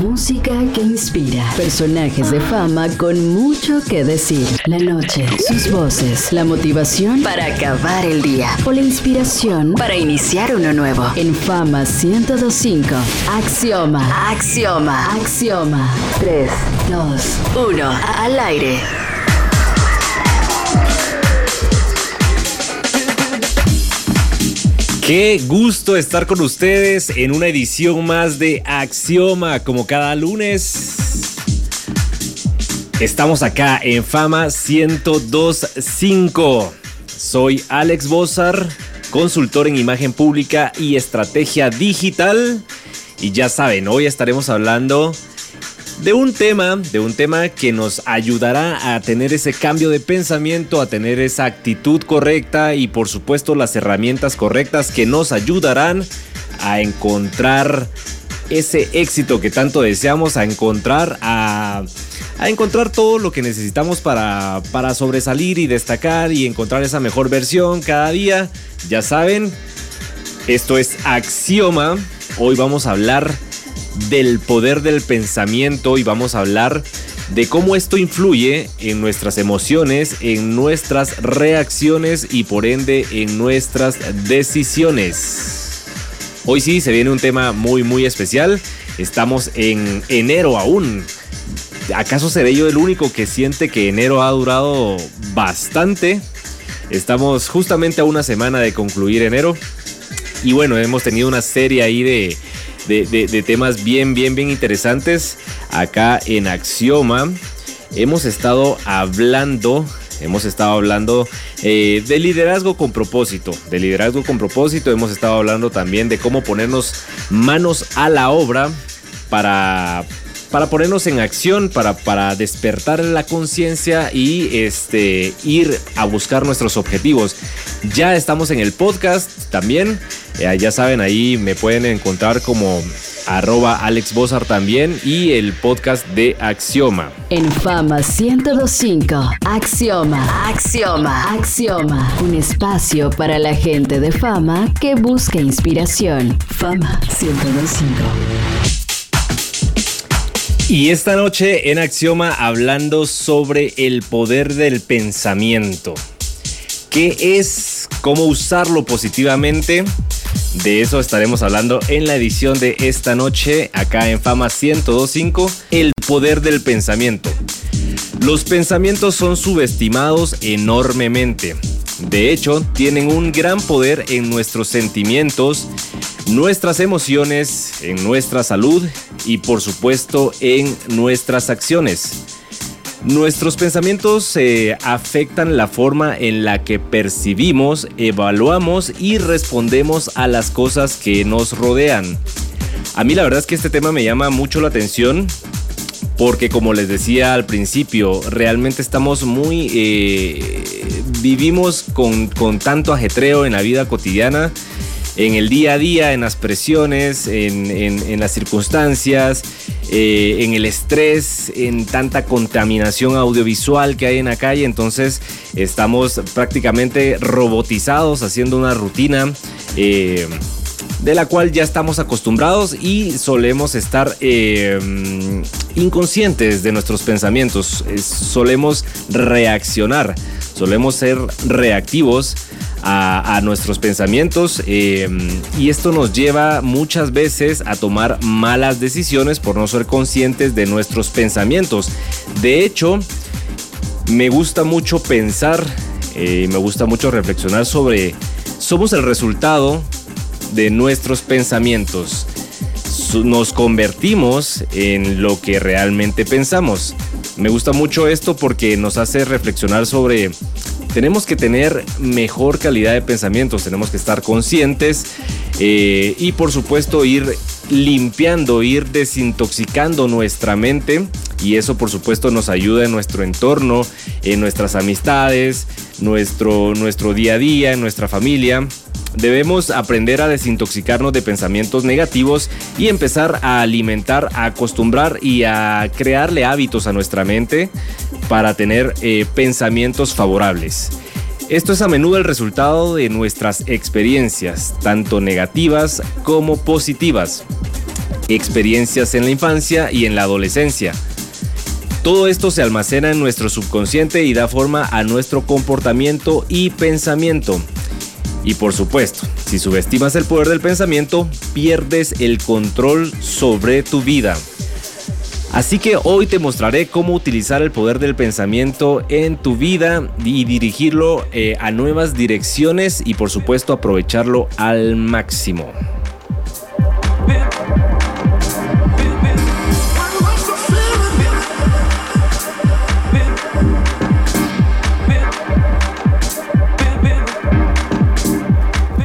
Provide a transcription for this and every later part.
Música que inspira. Personajes de fama con mucho que decir. La noche, sus voces, la motivación para acabar el día o la inspiración para iniciar uno nuevo. En Fama 1025. Axioma. Axioma. Axioma. 3, 2, 1. Al aire. Qué gusto estar con ustedes en una edición más de Axioma, como cada lunes. Estamos acá en Fama 1025. Soy Alex Bozar, consultor en imagen pública y estrategia digital. Y ya saben, hoy estaremos hablando de un tema, de un tema que nos ayudará a tener ese cambio de pensamiento, a tener esa actitud correcta y por supuesto las herramientas correctas que nos ayudarán a encontrar ese éxito que tanto deseamos, a encontrar a, a encontrar todo lo que necesitamos para, para sobresalir y destacar y encontrar esa mejor versión cada día. Ya saben, esto es Axioma. Hoy vamos a hablar del poder del pensamiento y vamos a hablar de cómo esto influye en nuestras emociones, en nuestras reacciones y por ende en nuestras decisiones. Hoy sí se viene un tema muy muy especial. Estamos en enero aún. ¿Acaso seré yo el único que siente que enero ha durado bastante? Estamos justamente a una semana de concluir enero. Y bueno, hemos tenido una serie ahí de, de, temas bien, bien, bien interesantes acá en Axioma. Hemos estado hablando Hemos estado hablando eh, de liderazgo con propósito, de liderazgo con propósito. Hemos estado hablando también de cómo ponernos manos a la obra para, para ponernos en acción, para, para despertar la conciencia y este, ir a buscar nuestros objetivos. Ya estamos en el podcast también. Eh, ya saben, ahí me pueden encontrar como arroba Alex Bozar también y el podcast de Axioma. En Fama 1025, Axioma, Axioma, Axioma, un espacio para la gente de fama que busca inspiración. Fama 1025. Y esta noche en Axioma hablando sobre el poder del pensamiento. ¿Qué es? ¿Cómo usarlo positivamente? De eso estaremos hablando en la edición de esta noche acá en Fama 1025, el poder del pensamiento. Los pensamientos son subestimados enormemente. De hecho, tienen un gran poder en nuestros sentimientos, nuestras emociones, en nuestra salud y por supuesto en nuestras acciones. Nuestros pensamientos eh, afectan la forma en la que percibimos, evaluamos y respondemos a las cosas que nos rodean. A mí la verdad es que este tema me llama mucho la atención porque como les decía al principio, realmente estamos muy... Eh, vivimos con, con tanto ajetreo en la vida cotidiana en el día a día, en las presiones, en, las circunstancias, eh, en el estrés, en tanta contaminación audiovisual que hay en la calle. Entonces estamos prácticamente robotizados haciendo una rutina. Eh, de la cual ya estamos acostumbrados y solemos estar eh, inconscientes de nuestros pensamientos, solemos reaccionar, solemos ser reactivos a, nuestros pensamientos eh, y esto nos lleva muchas veces a tomar malas decisiones por no ser conscientes de nuestros pensamientos. De hecho, me gusta mucho pensar, eh, me gusta mucho reflexionar sobre, somos el resultado de nuestros pensamientos. Nos convertimos en lo que realmente pensamos. Me gusta mucho esto porque nos hace reflexionar sobre tenemos que tener mejor calidad de pensamientos, tenemos que estar conscientes eh, y por supuesto ir limpiando, ir desintoxicando nuestra mente y eso por supuesto nos ayuda en nuestro entorno, en nuestras amistades, nuestro, nuestro día a día, en nuestra familia. Debemos aprender a desintoxicarnos de pensamientos negativos y empezar a alimentar, a acostumbrar y a crearle hábitos a nuestra mente para tener eh, pensamientos favorables. Esto es a menudo el resultado de nuestras experiencias, tanto negativas como positivas. experiencias en la infancia y en la adolescencia. Todo esto se almacena en nuestro subconsciente y da forma a nuestro comportamiento y pensamiento. Y por supuesto, si subestimas el poder del pensamiento, pierdes el control sobre tu vida. Así que hoy te mostraré cómo utilizar el poder del pensamiento en tu vida y dirigirlo eh, a nuevas direcciones y por supuesto aprovecharlo al máximo.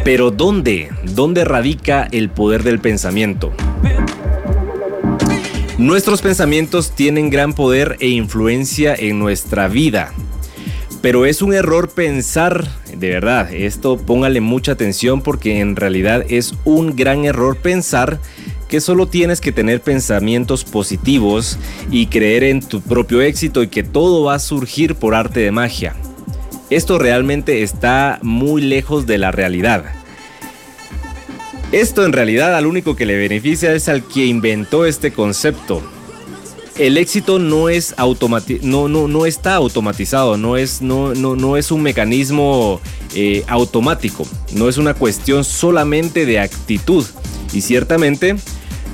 Pero ¿dónde? ¿Dónde radica el poder del pensamiento? Nuestros pensamientos tienen gran poder e influencia en nuestra vida. Pero es un error pensar, de verdad, esto póngale mucha atención porque en realidad es un gran error pensar que solo tienes que tener pensamientos positivos y creer en tu propio éxito y que todo va a surgir por arte de magia. Esto realmente está muy lejos de la realidad. Esto en realidad al único que le beneficia es al que inventó este concepto. El éxito no es no, no, no está automatizado, no es, no, no, no es un mecanismo eh, automático, no es una cuestión solamente de actitud y ciertamente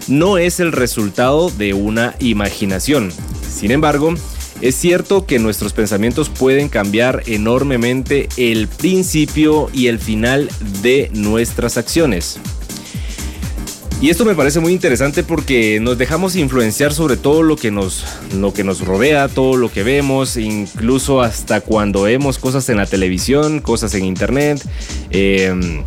no es el resultado de una imaginación. Sin embargo, es cierto que nuestros pensamientos pueden cambiar enormemente el principio y el final de nuestras acciones. Y esto me parece muy interesante porque nos dejamos influenciar sobre todo lo que nos, lo que nos rodea, todo lo que vemos, incluso hasta cuando vemos cosas en la televisión, cosas en internet. Em,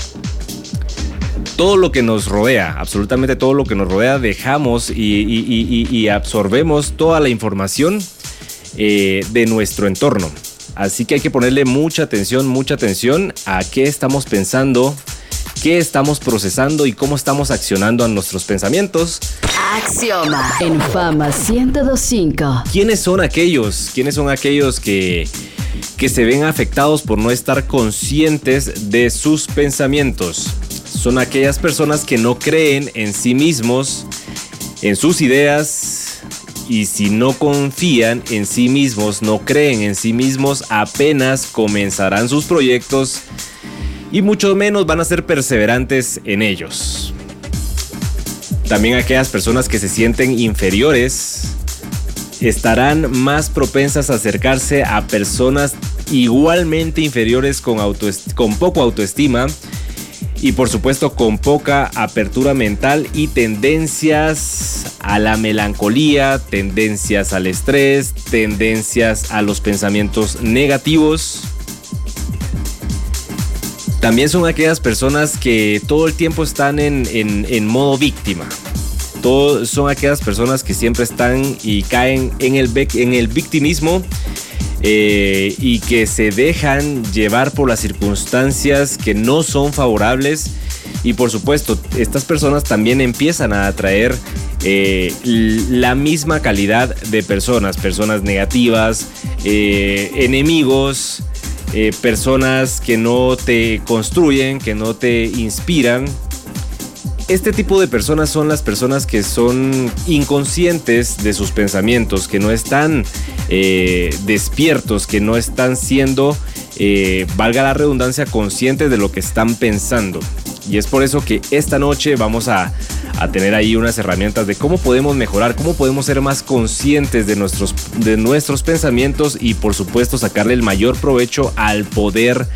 todo lo que nos rodea, absolutamente todo lo que nos rodea, dejamos y, absorbemos toda la información eh, de nuestro entorno. Así que hay que ponerle mucha atención, mucha atención a qué estamos pensando, qué estamos procesando y cómo estamos accionando a nuestros pensamientos. Axioma en Fama 1025. ¿Quiénes son aquellos? ¿Quiénes son aquellos que, que se ven afectados por no estar conscientes de sus pensamientos? Son aquellas personas que no creen en sí mismos, en sus ideas, y si no confían en sí mismos, no creen en sí mismos, apenas comenzarán sus proyectos y mucho menos van a ser perseverantes en ellos. También aquellas personas que se sienten inferiores estarán más propensas a acercarse a personas igualmente inferiores con, con poco autoestima y por supuesto con poca apertura mental y tendencias a la melancolía, tendencias al estrés, tendencias a los pensamientos negativos también son aquellas personas que todo el tiempo están en, modo víctima. son aquellas personas que siempre están y caen en el, en el victimismo eh, y que se dejan llevar por las circunstancias que no son favorables. Y por supuesto, estas personas también empiezan a atraer eh, la misma calidad de personas, personas negativas, eh, enemigos, eh, personas que no te construyen, que no te inspiran. Este tipo de personas son las personas que son inconscientes de sus pensamientos, que no están eh, despiertos, que no están siendo, eh, valga la redundancia, conscientes de lo que están pensando. Y es por eso que esta noche vamos a a tener ahí unas herramientas de cómo podemos mejorar, cómo podemos ser más conscientes de nuestros, de nuestros pensamientos y por supuesto sacarle el mayor provecho al poder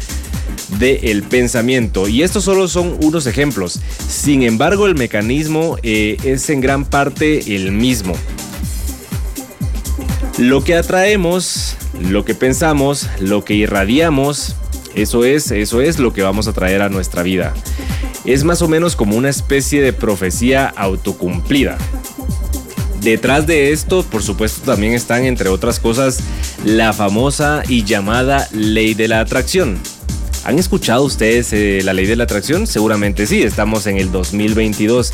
del pensamiento. Y estos solo son unos ejemplos. Sin embargo, el mecanismo eh, es en gran parte el mismo. Lo que atraemos, lo que pensamos, lo que irradiamos, eso es, eso es lo que vamos a traer a nuestra vida es más o menos como una especie de profecía autocumplida. Detrás de esto, por supuesto, también están, entre otras cosas, la famosa y llamada ley de la atracción. ¿Han escuchado ustedes eh, la ley de la atracción? Seguramente sí, estamos en el 2022.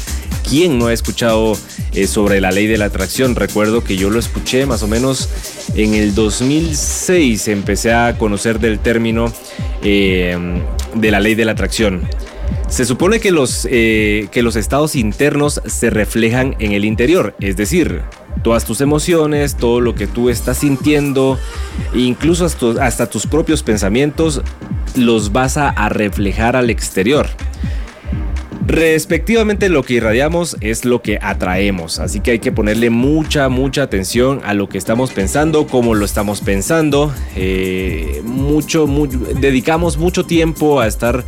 ¿Quién no ha escuchado eh, sobre la ley de la atracción? Recuerdo que yo lo escuché más o menos en el 2006, empecé a conocer del término eh, de la ley de la atracción. Se supone que los, eh, que los estados internos se reflejan en el interior, es decir, todas tus emociones, todo lo que tú estás sintiendo, incluso hasta, tus propios pensamientos, los vas a reflejar al exterior. Respectivamente lo que irradiamos es lo que atraemos, así que hay que ponerle mucha, mucha atención a lo que estamos pensando, cómo lo estamos pensando. Eh, mucho, dedicamos mucho tiempo a estar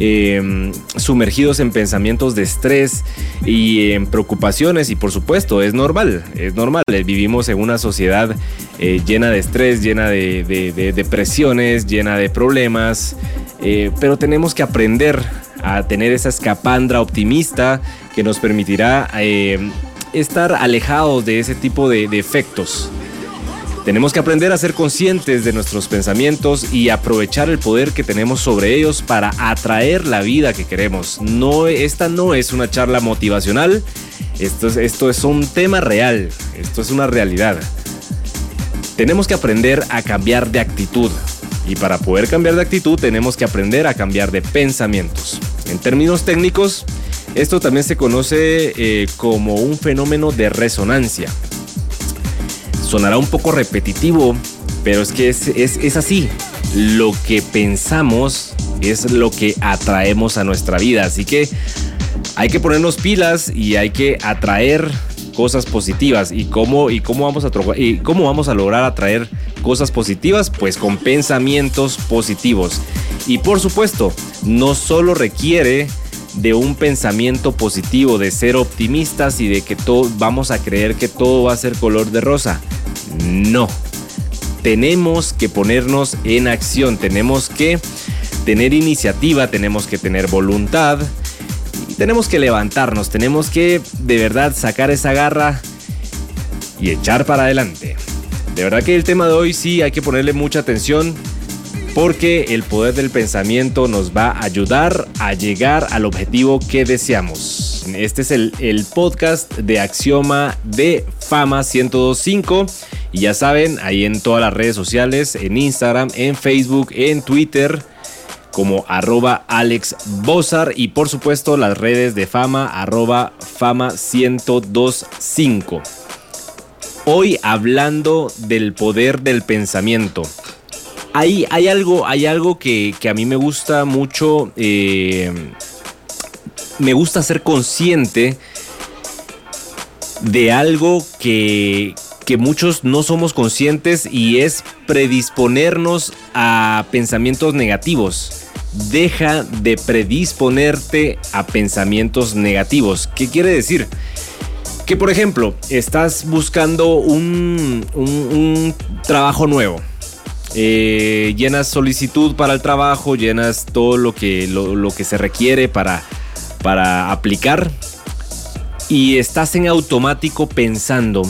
em, sumergidos en pensamientos de estrés y en preocupaciones y por supuesto es normal, es normal, vivimos en una sociedad eh, llena de estrés, llena de, depresiones, llena de problemas, eh, pero tenemos que aprender a tener esa escapandra optimista que nos permitirá eh, estar alejados de ese tipo de, efectos. Tenemos que aprender a ser conscientes de nuestros pensamientos y aprovechar el poder que tenemos sobre ellos para atraer la vida que queremos. No, esta no es una charla motivacional, esto es, esto es un tema real, esto es una realidad. Tenemos que aprender a cambiar de actitud, y para poder cambiar de actitud tenemos que aprender a cambiar de pensamientos. En términos técnicos, esto también se conoce eh, como un fenómeno de resonancia. Sonará un poco repetitivo, pero es que es, es así. Lo que pensamos es lo que atraemos a nuestra vida. Así que hay que ponernos pilas y hay que atraer cosas positivas. ¿Y cómo, y cómo, vamos, a, y cómo vamos a lograr atraer cosas positivas? Pues con pensamientos positivos. Y por supuesto, no solo requiere de un pensamiento positivo, de ser optimistas y de que todo, vamos a creer que todo va a ser color de rosa. No. Tenemos que ponernos en acción, tenemos que tener iniciativa, tenemos que tener voluntad, tenemos que levantarnos, tenemos que de verdad sacar esa garra y echar para adelante. De verdad que el tema de hoy sí hay que ponerle mucha atención porque el poder del pensamiento nos va a ayudar a llegar al objetivo que deseamos. Este es el, el podcast de Axioma de Fama 1025 y ya saben, ahí en todas las redes sociales, en Instagram, en Facebook, en Twitter como arroba Alex Bozar y por supuesto las redes de fama arroba fama 1025. Hoy hablando del poder del pensamiento. Hay, algo, hay algo que, a mí me gusta mucho. Eh, me gusta ser consciente de algo que, que muchos no somos conscientes y es predisponernos a pensamientos negativos deja de predisponerte a pensamientos negativos. ¿Qué quiere decir? Que por ejemplo, estás buscando un, trabajo nuevo. Eh, llenas solicitud para el trabajo, llenas todo lo que, lo, que se requiere para, para aplicar y estás en automático pensando,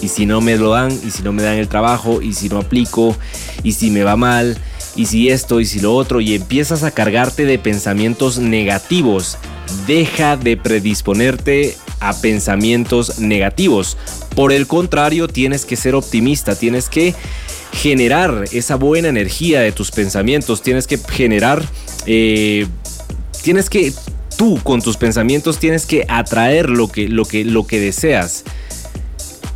y si no me lo dan, y si no me dan el trabajo, y si no aplico, y si me va mal, y si esto y si lo otro y empiezas a cargarte de pensamientos negativos. Deja de predisponerte a pensamientos negativos. Por el contrario, tienes que ser optimista, tienes que generar esa buena energía de tus pensamientos, tienes que generar, eh, tienes que, tú con tus pensamientos tienes que atraer lo que, lo que, lo que deseas.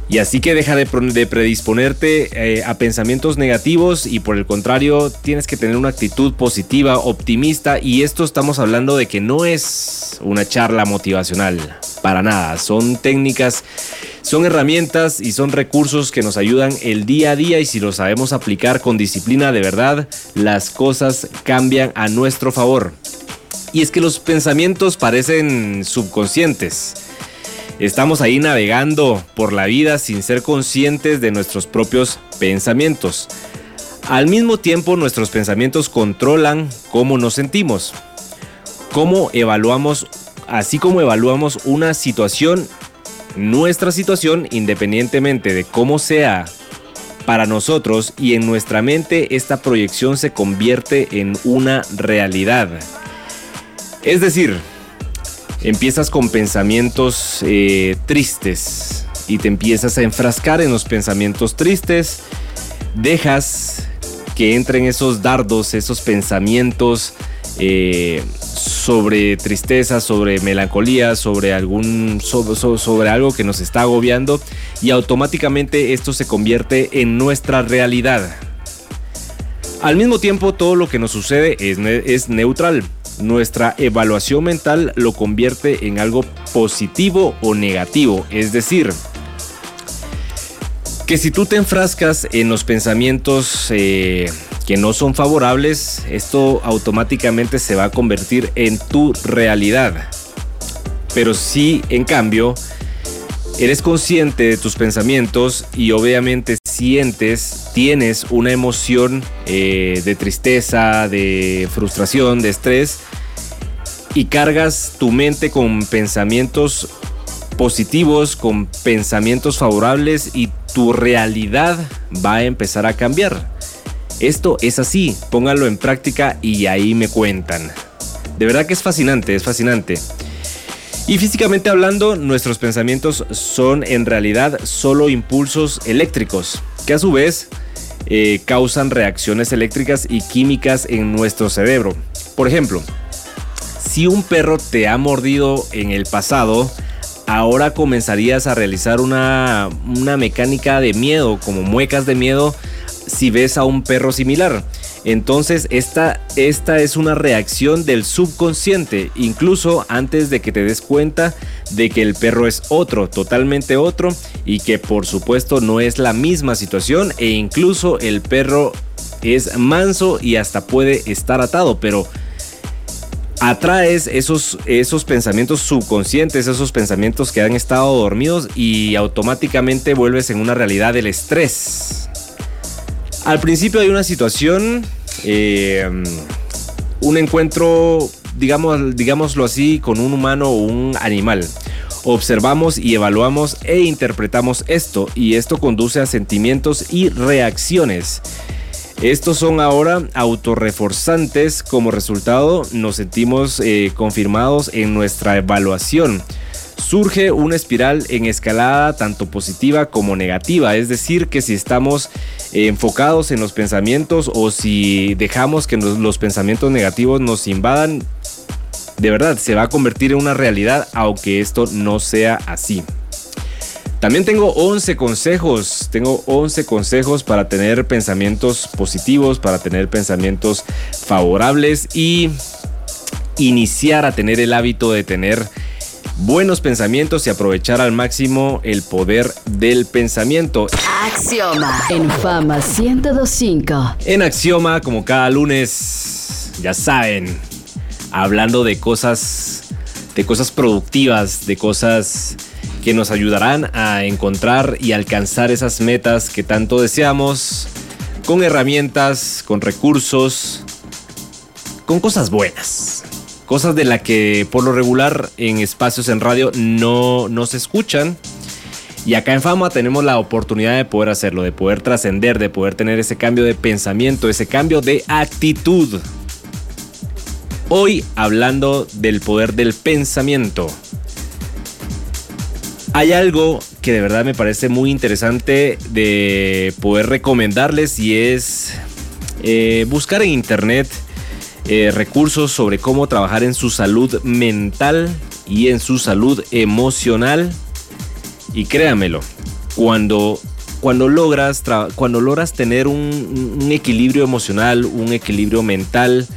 Y así que deja de, predisponerte eh, a pensamientos negativos y por el contrario tienes que tener una actitud positiva, optimista y esto estamos hablando de que no es una charla motivacional, para nada, son técnicas, son herramientas y son recursos que nos ayudan el día a día y si lo sabemos aplicar con disciplina de verdad, las cosas cambian a nuestro favor. Y es que los pensamientos parecen subconscientes Estamos ahí navegando por la vida sin ser conscientes de nuestros propios pensamientos. Al mismo tiempo, nuestros pensamientos controlan cómo nos sentimos, cómo evaluamos, así como evaluamos una situación, nuestra situación, independientemente de cómo sea para nosotros y en nuestra mente, esta proyección se convierte en una realidad. Es decir, empiezas con pensamientos eh, tristes y te empiezas a enfrascar en los pensamientos tristes, dejas que entren esos dardos, esos pensamientos eh, sobre tristeza, sobre melancolía, sobre algún sobre, algo que nos está agobiando y automáticamente esto se convierte en nuestra realidad. Al mismo tiempo, todo lo que nos sucede es, es neutral. Nuestra evaluación mental lo convierte en algo positivo o negativo, es decir, que si tú te enfrascas en los pensamientos eh, que no son favorables, esto automáticamente se va a convertir en tu realidad. Pero si en cambio eres consciente de tus pensamientos y obviamente sientes, tienes una emoción eh, de tristeza, de frustración, de estrés, y cargas tu mente con pensamientos positivos, con pensamientos favorables y tu realidad va a empezar a cambiar. Esto es así, pónganlo en práctica y ahí me cuentan. De verdad que es fascinante, es fascinante. Y físicamente hablando, nuestros pensamientos son en realidad solo impulsos eléctricos, que a su vez eh, causan reacciones eléctricas y químicas en nuestro cerebro. Por ejemplo, si un perro te ha mordido en el pasado, ahora comenzarías a realizar una, una mecánica de miedo, como muecas de miedo, si ves a un perro similar. Entonces esta, esta es una reacción del subconsciente, incluso antes de que te des cuenta de que el perro es otro, totalmente otro, y que por supuesto no es la misma situación, e incluso el perro es manso y hasta puede estar atado, pero atraes esos, esos pensamientos subconscientes, esos pensamientos que han estado dormidos y automáticamente vuelves en una realidad del estrés. Al principio hay una situación, eh, un encuentro, digamos, digámoslo así, con un humano o un animal. Observamos y evaluamos e interpretamos esto y esto conduce a sentimientos y reacciones. Estos son ahora autorreforzantes. Como resultado, nos sentimos eh, confirmados en nuestra evaluación. Surge una espiral en escalada tanto positiva como negativa, es decir, que si estamos eh, enfocados en los pensamientos o si dejamos que los pensamientos negativos nos invadan, de verdad se va a convertir en una realidad aunque esto no sea así. También tengo 11 consejos, tengo 11 consejos para tener pensamientos positivos, para tener pensamientos favorables y iniciar a tener el hábito de tener buenos pensamientos y aprovechar al máximo el poder del pensamiento. Axioma en Fama 1025. En Axioma, como cada lunes, ya saben, hablando de cosas de cosas productivas, de cosas que nos ayudarán a encontrar y alcanzar esas metas que tanto deseamos con herramientas, con recursos, con cosas buenas. Cosas de las que por lo regular en espacios en radio no, no se escuchan. Y acá en Fama tenemos la oportunidad de poder hacerlo, de poder trascender, de poder tener ese cambio de pensamiento, ese cambio de actitud. Hoy hablando del poder del pensamiento. Hay algo que de verdad me parece muy interesante de poder recomendarles y es eh, buscar en internet eh, recursos sobre cómo trabajar en su salud mental y en su salud emocional. Y créamelo, cuando, cuando, logras, cuando logras tener un equilibrio emocional, un equilibrio mental,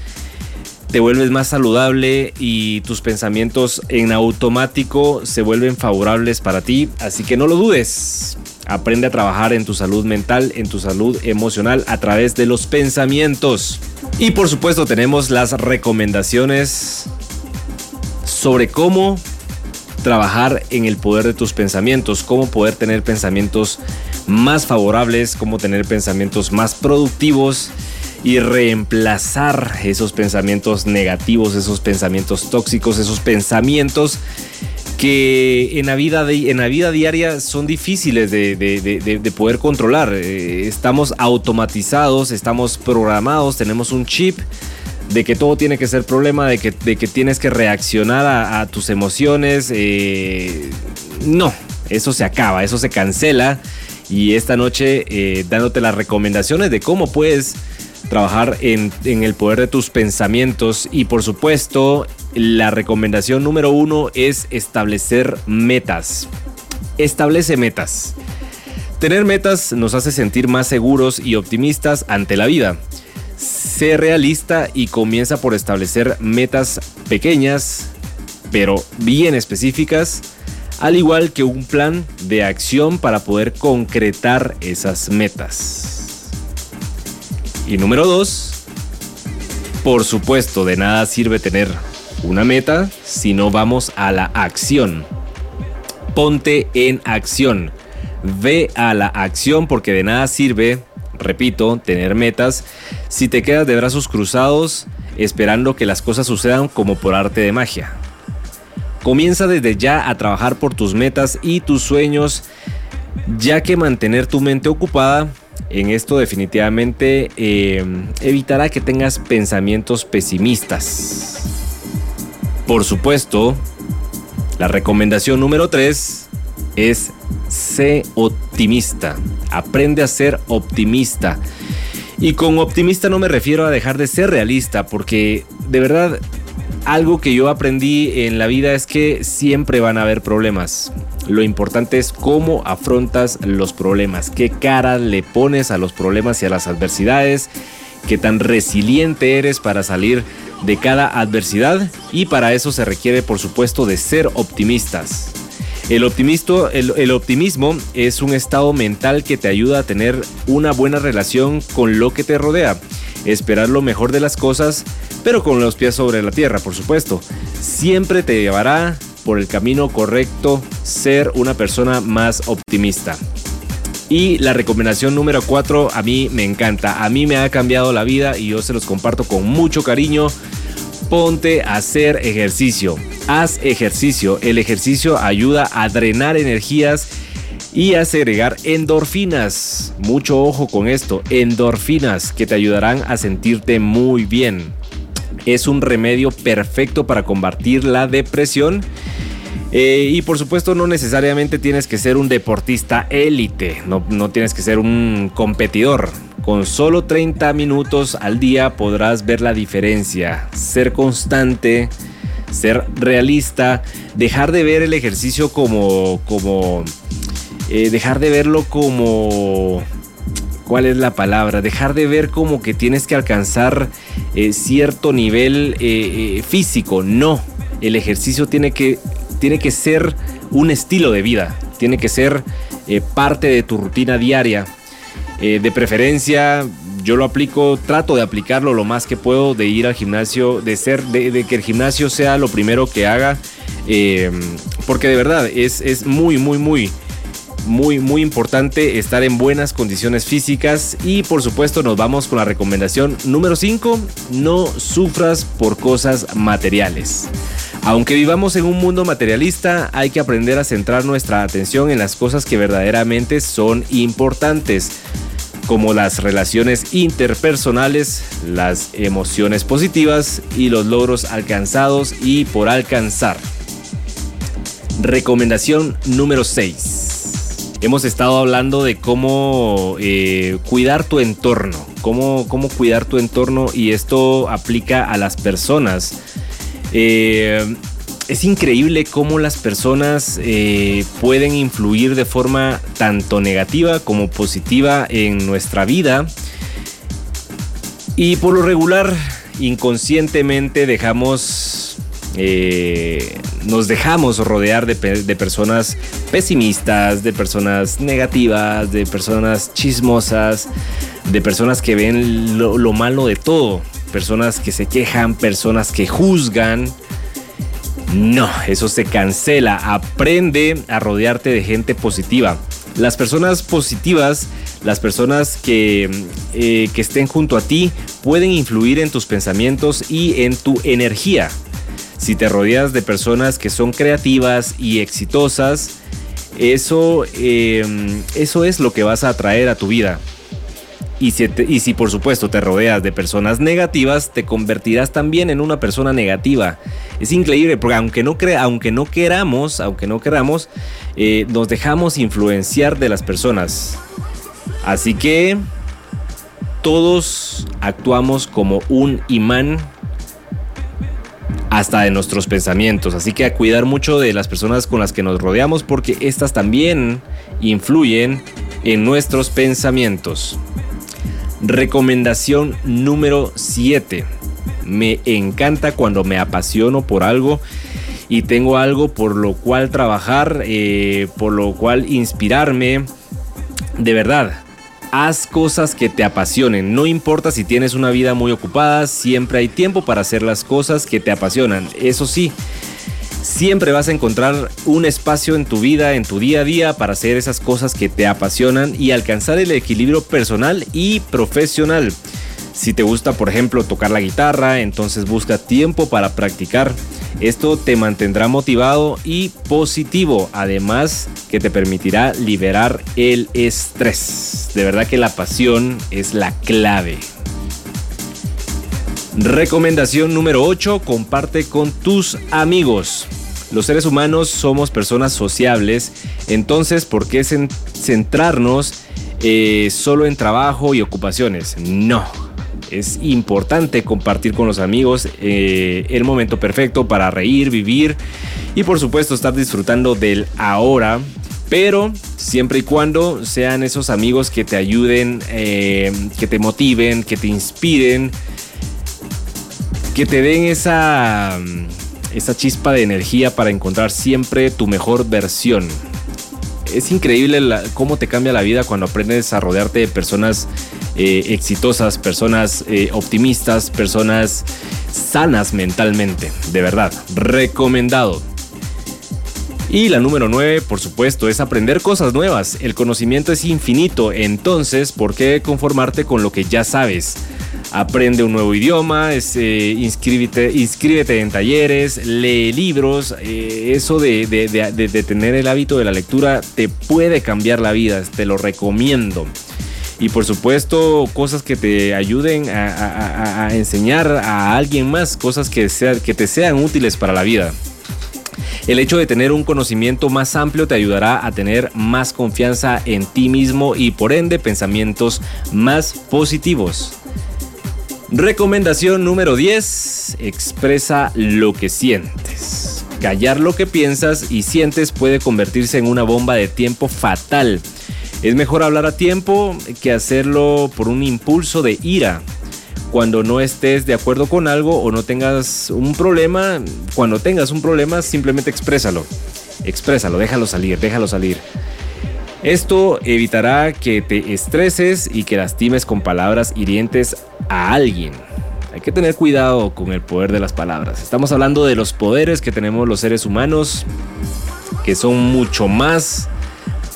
te vuelves más saludable y tus pensamientos en automático se vuelven favorables para ti. Así que no lo dudes. Aprende a trabajar en tu salud mental, en tu salud emocional a través de los pensamientos. Y por supuesto tenemos las recomendaciones sobre cómo trabajar en el poder de tus pensamientos, cómo poder tener pensamientos más favorables, cómo tener pensamientos más productivos y reemplazar esos pensamientos negativos, esos pensamientos tóxicos, esos pensamientos que en la vida, en la vida diaria son difíciles de, poder controlar. Eh, estamos automatizados, estamos programados, tenemos un chip de que todo tiene que ser problema, de que, de que tienes que reaccionar a, tus emociones. Eh, no, eso se acaba, eso se cancela. Y esta noche eh, dándote las recomendaciones de cómo puedes trabajar en, el poder de tus pensamientos y por supuesto la recomendación número uno es establecer metas. Establece metas. Tener metas nos hace sentir más seguros y optimistas ante la vida. Sé realista y comienza por establecer metas pequeñas, pero bien específicas, al igual que un plan de acción para poder concretar esas metas. Y número dos, por supuesto, de nada sirve tener una meta si no vamos a la acción. Ponte en acción. Ve a la acción porque de nada sirve, repito, tener metas si te quedas de brazos cruzados esperando que las cosas sucedan como por arte de magia. Comienza desde ya a trabajar por tus metas y tus sueños, ya que mantener tu mente ocupada en esto definitivamente eh, evitará que tengas pensamientos pesimistas. Por supuesto, la recomendación número 3 es sé optimista. Aprende a ser optimista. Y con optimista no me refiero a dejar de ser realista, porque de verdad algo que yo aprendí en la vida es que siempre van a haber problemas. Lo importante es cómo afrontas los problemas, qué cara le pones a los problemas y a las adversidades, qué tan resiliente eres para salir de cada adversidad y para eso se requiere por supuesto de ser optimistas. El, el, optimismo es un estado mental que te ayuda a tener una buena relación con lo que te rodea, esperar lo mejor de las cosas, pero con los pies sobre la tierra, por supuesto. Siempre te llevará por el camino correcto ser una persona más optimista. Y la recomendación número 4 a mí me encanta, a mí me ha cambiado la vida y yo se los comparto con mucho cariño. Ponte a hacer ejercicio, haz ejercicio, el ejercicio ayuda a drenar energías y a segregar endorfinas. Mucho ojo con esto, endorfinas que te ayudarán a sentirte muy bien es un remedio perfecto para combatir la depresión. Eh, y por supuesto no necesariamente tienes que ser un deportista élite, no, no tienes que ser un competidor. Con solo 30 minutos al día podrás ver la diferencia, ser constante, ser realista, dejar de ver el ejercicio como, como, eh, dejar de verlo como ¿Cuál es la palabra? Dejar de ver como que tienes que alcanzar eh, cierto nivel eh, eh, físico. No, el ejercicio tiene que, tiene que ser un estilo de vida, tiene que ser parte de tu rutina diaria. de preferencia, yo lo aplico, trato de aplicarlo lo más que puedo, de ir al gimnasio, de ser, de, que el gimnasio sea lo primero que haga, porque de verdad es, es muy, muy, muy muy muy importante estar en buenas condiciones físicas y por supuesto nos vamos con la recomendación número 5, no sufras por cosas materiales. Aunque vivamos en un mundo materialista, hay que aprender a centrar nuestra atención en las cosas que verdaderamente son importantes, como las relaciones interpersonales, las emociones positivas y los logros alcanzados y por alcanzar. Recomendación número 6 hemos estado hablando de cómo eh, cuidar tu entorno, cómo, cómo, cuidar tu entorno y esto aplica a las personas. Eh, es increíble cómo las personas eh, pueden influir de forma tanto negativa como positiva en nuestra vida. Y por lo regular, inconscientemente dejamos nos dejamos rodear de, personas pesimistas, de personas negativas, de personas chismosas, de personas que ven lo, malo de todo, personas que se quejan, personas que juzgan. No, eso se cancela. Aprende a rodearte de gente positiva. Las personas positivas, las personas que, eh, que estén junto a ti, pueden influir en tus pensamientos y en tu energía. Si te rodeas de personas que son creativas y exitosas, eso, em, eso es lo que vas a atraer a tu vida. Y si, y si, por supuesto te rodeas de personas negativas, te convertirás también en una persona negativa. Es increíble porque aunque no, aunque no queramos, aunque no queramos, eh, nos dejamos influenciar de las personas. Así que todos actuamos como un imán hasta de nuestros pensamientos. Así que a cuidar mucho de las personas con las que nos rodeamos porque estas también influyen en nuestros pensamientos. Recomendación número 7. Me encanta cuando me apasiono por algo y tengo algo por lo cual trabajar, eh, por lo cual inspirarme. De verdad, haz cosas que te apasionen. No importa si tienes una vida muy ocupada, siempre hay tiempo para hacer las cosas que te apasionan. Eso sí, siempre vas a encontrar un espacio en tu vida, en tu día a día, para hacer esas cosas que te apasionan y alcanzar el equilibrio personal y profesional. Si te gusta, por ejemplo, tocar la guitarra, entonces busca tiempo para practicar. Esto te mantendrá motivado y positivo, además que te permitirá liberar el estrés. De verdad que la pasión es la clave. Recomendación número 8, comparte con tus amigos. Los seres humanos somos personas sociables, entonces ¿por qué centrarnos eh, solo en trabajo y ocupaciones? No, es importante compartir con los amigos eh, el momento perfecto para reír, vivir y por supuesto estar disfrutando del ahora. Pero siempre y cuando sean esos amigos que te ayuden, eh, que te motiven, que te inspiren, que te den esa, esa chispa de energía para encontrar siempre tu mejor versión es increíble cómo te cambia la vida cuando aprendes a rodearte de personas eh, exitosas, personas eh, optimistas, personas sanas mentalmente. De verdad, recomendado. Y la número 9, por supuesto, es aprender cosas nuevas. El conocimiento es infinito, entonces, ¿por qué conformarte con lo que ya sabes? aprende un nuevo idioma, eh, inscríbete, en talleres, lee libros. Eso de, tener el hábito de la lectura te puede cambiar la vida, te lo recomiendo. Y por supuesto, cosas que te ayuden a, enseñar a alguien más, cosas que, que te sean útiles para la vida. El hecho de tener un conocimiento más amplio te ayudará a tener más confianza en ti mismo y por ende pensamientos más positivos. Recomendación número 10. Expresa lo que sientes. Callar lo que piensas y sientes puede convertirse en una bomba de tiempo fatal. Es mejor hablar a tiempo que hacerlo por un impulso de ira. Cuando no estés de acuerdo con algo o no tengas un problema, cuando tengas un problema simplemente exprésalo. Exprésalo, déjalo salir, déjalo salir. Esto evitará que te estreses y que lastimes con palabras hirientes a alguien. Hay que tener cuidado con el poder de las palabras. Estamos hablando de los poderes que tenemos los seres humanos, que son mucho más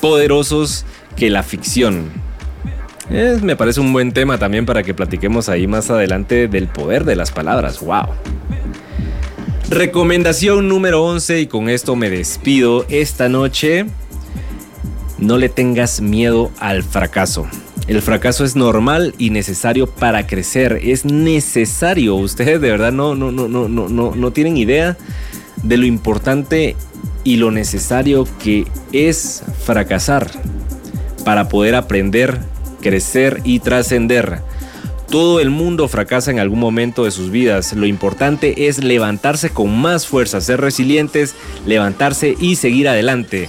poderosos que la ficción. me parece un buen tema también para que platiquemos ahí más adelante del poder de las palabras. ¡Wow! Recomendación número 11 y con esto me despido esta noche. No le tengas miedo al fracaso. El fracaso es normal y necesario para crecer. Es necesario. Ustedes de verdad no, no, no, no, no, no, no tienen idea de lo importante y lo necesario que es fracasar para poder aprender, crecer y trascender. Todo el mundo fracasa en algún momento de sus vidas. Lo importante es levantarse con más fuerza, ser resilientes, levantarse y seguir adelante.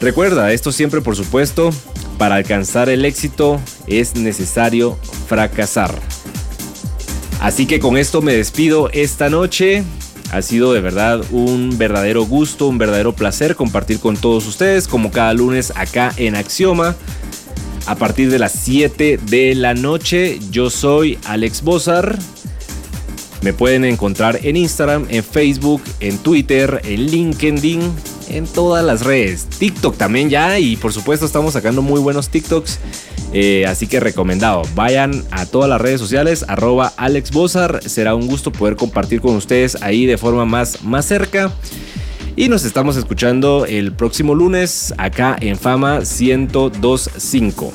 Recuerda, esto siempre por supuesto, para alcanzar el éxito es necesario fracasar. Así que con esto me despido esta noche. Ha sido de verdad un verdadero gusto, un verdadero placer compartir con todos ustedes como cada lunes acá en Axioma. A partir de las 7 de la noche, yo soy Alex Bozar. Me pueden encontrar en Instagram, en Facebook, en Twitter, en LinkedIn en todas las redes. TikTok también ya y por supuesto estamos sacando muy buenos TikToks. Eh, así que recomendado, vayan a todas las redes sociales, arroba Alex Bozar. Será un gusto poder compartir con ustedes ahí de forma más, más cerca. Y nos estamos escuchando el próximo lunes acá en Fama 1025.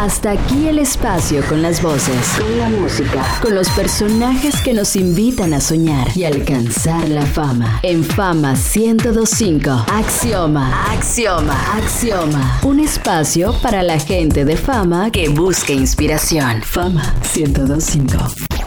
Hasta aquí el espacio con las voces, con la música, con los personajes que nos invitan a soñar y alcanzar la fama. En Fama 1025, Axioma, Axioma, Axioma. Un espacio para la gente de fama que busca inspiración. Fama 1025.